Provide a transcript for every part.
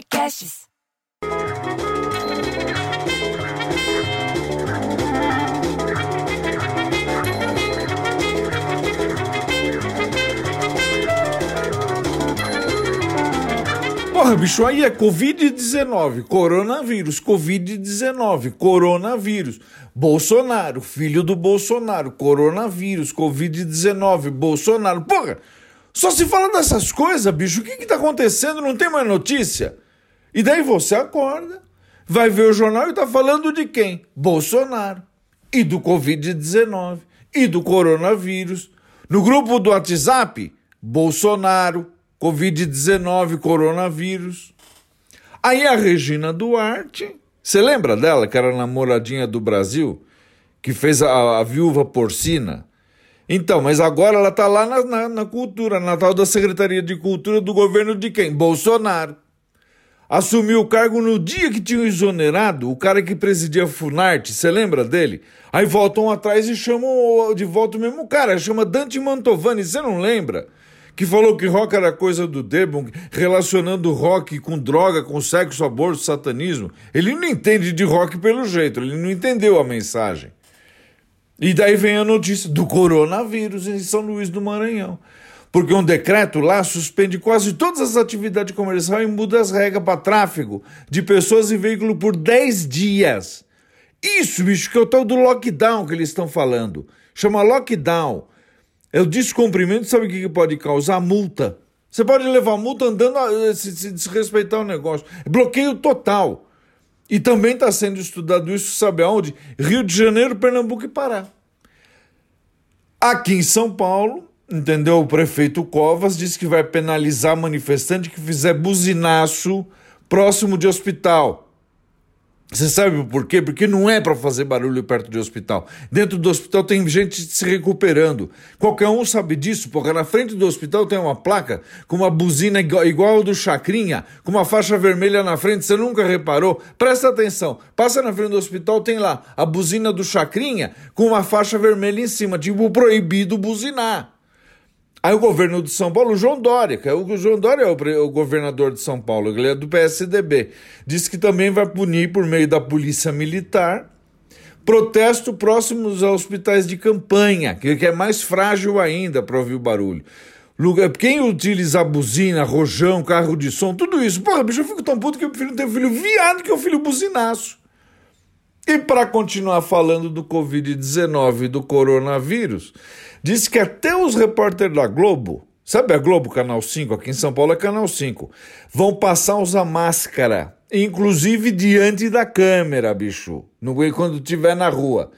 Podcasts. Porra, bicho, aí é Covid-19, coronavírus, Covid-19, coronavírus. Bolsonaro, filho do Bolsonaro, coronavírus, Covid-19, Bolsonaro. Porra, só se fala dessas coisas, bicho. O que que tá acontecendo? Não tem mais notícia? E daí você acorda, vai ver o jornal e tá falando de quem? Bolsonaro. E do Covid-19. E do coronavírus. No grupo do WhatsApp, Bolsonaro, Covid-19, coronavírus. Aí a Regina Duarte, você lembra dela, que era namoradinha do Brasil, que fez a, a viúva porcina? Então, mas agora ela está lá na, na, na, cultura, na tal da Secretaria de Cultura do governo de quem? Bolsonaro. Assumiu o cargo no dia que tinham exonerado o cara que presidia a Funarte, você lembra dele? Aí voltam atrás e chamam de volta o mesmo cara, chama Dante Mantovani, você não lembra? que falou que rock era coisa do Debon, relacionando rock com droga, com sexo, aborto, satanismo. Ele não entende de rock pelo jeito, ele não entendeu a mensagem. E daí vem a notícia do coronavírus em São Luís do Maranhão. Porque um decreto lá suspende quase todas as atividades comerciais e muda as regras para tráfego de pessoas e veículos por 10 dias. Isso, bicho, que é o tal do lockdown que eles estão falando. Chama lockdown. É o descumprimento, sabe o que pode causar? Multa. Você pode levar multa andando, eh, se, se desrespeitar o negócio. Bloqueio total. E também está sendo estudado isso, sabe aonde? Rio de Janeiro, Pernambuco e Pará. Aqui em São Paulo, entendeu? O prefeito Covas disse que vai penalizar manifestante que fizer buzinaço próximo de hospital. Você sabe por quê? Porque não é para fazer barulho perto de hospital. Dentro do hospital tem gente se recuperando. Qualquer um sabe disso, porque na frente do hospital tem uma placa com uma buzina igual, igual do Chacrinha, com uma faixa vermelha na frente. Você nunca reparou? Presta atenção. Passa na frente do hospital, tem lá a buzina do Chacrinha com uma faixa vermelha em cima, tipo proibido buzinar. Aí o governo de São Paulo, o João Dória, que é o João Dória é o, governador de São Paulo, ele é do PSDB, disse que também vai punir por meio da polícia militar protesto próximos a hospitais de campanha, que, que é mais frágil ainda para ouvir o barulho. Quem utiliza buzina, rojão, carro de som, tudo isso. Porra, bicho, eu fico tão puto que eu prefiro ter um filho viado que um filho buzinaço. E para continuar falando do Covid-19 e do coronavírus, disse que até os repórteres da Globo, sabe a Globo, Canal 5, aqui em São Paulo é Canal 5, vão passar a usar máscara, inclusive diante da câmera, bicho, quando estiver na rua.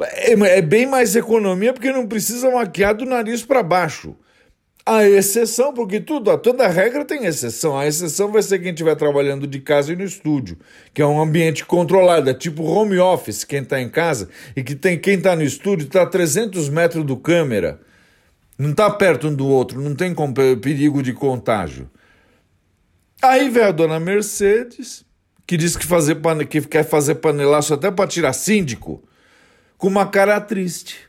É, é bem mais economia porque não precisa maquiar do nariz para baixo. A exceção, porque tudo, toda regra tem exceção. A exceção vai ser quem estiver trabalhando de casa e no estúdio, que é um ambiente controlado, é tipo home office, quem está em casa, e que tem quem está no estúdio está a 300 metros do câmera. Não está perto um do outro, não tem perigo de contágio. Aí vem a dona Mercedes, que diz que, fazer, que quer fazer panelaço até para tirar síndico, com uma cara triste.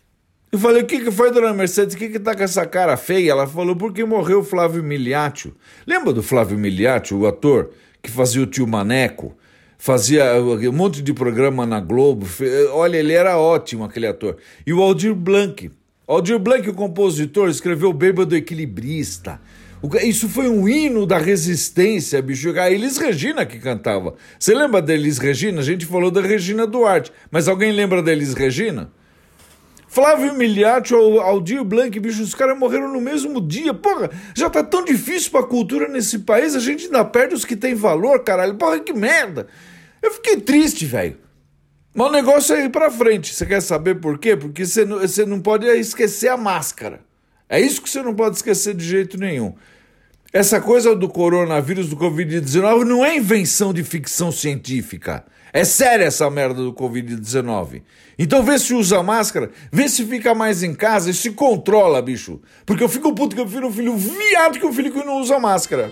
Eu falei, o que, que foi, dona Mercedes? O que, que tá com essa cara feia? Ela falou, porque morreu o Flávio Miliaccio. Lembra do Flávio Miliaccio, o ator que fazia o tio Maneco? Fazia uh, um monte de programa na Globo. Olha, ele era ótimo, aquele ator. E o Aldir Blanc. Aldir Blanc, o compositor, escreveu Bêbado Equilibrista. Isso foi um hino da resistência, bicho. A Elis Regina que cantava. Você lembra da Elis Regina? A gente falou da Regina Duarte. Mas alguém lembra da Elis Regina? Flávio Miliaccio, Aldir Blanc, bicho, os caras morreram no mesmo dia. Porra, já tá tão difícil pra cultura nesse país, a gente ainda perde os que tem valor, caralho. Porra, que merda. Eu fiquei triste, velho. Mas o negócio é ir pra frente. Você quer saber por quê? Porque você não, você não pode esquecer a máscara. É isso que você não pode esquecer de jeito nenhum. Essa coisa do coronavírus, do Covid-19, não é invenção de ficção científica. É séria essa merda do Covid-19. Então vê se usa máscara, vê se fica mais em casa e se controla, bicho. Porque eu fico puto que eu filho um filho viado que um filho que não usa máscara.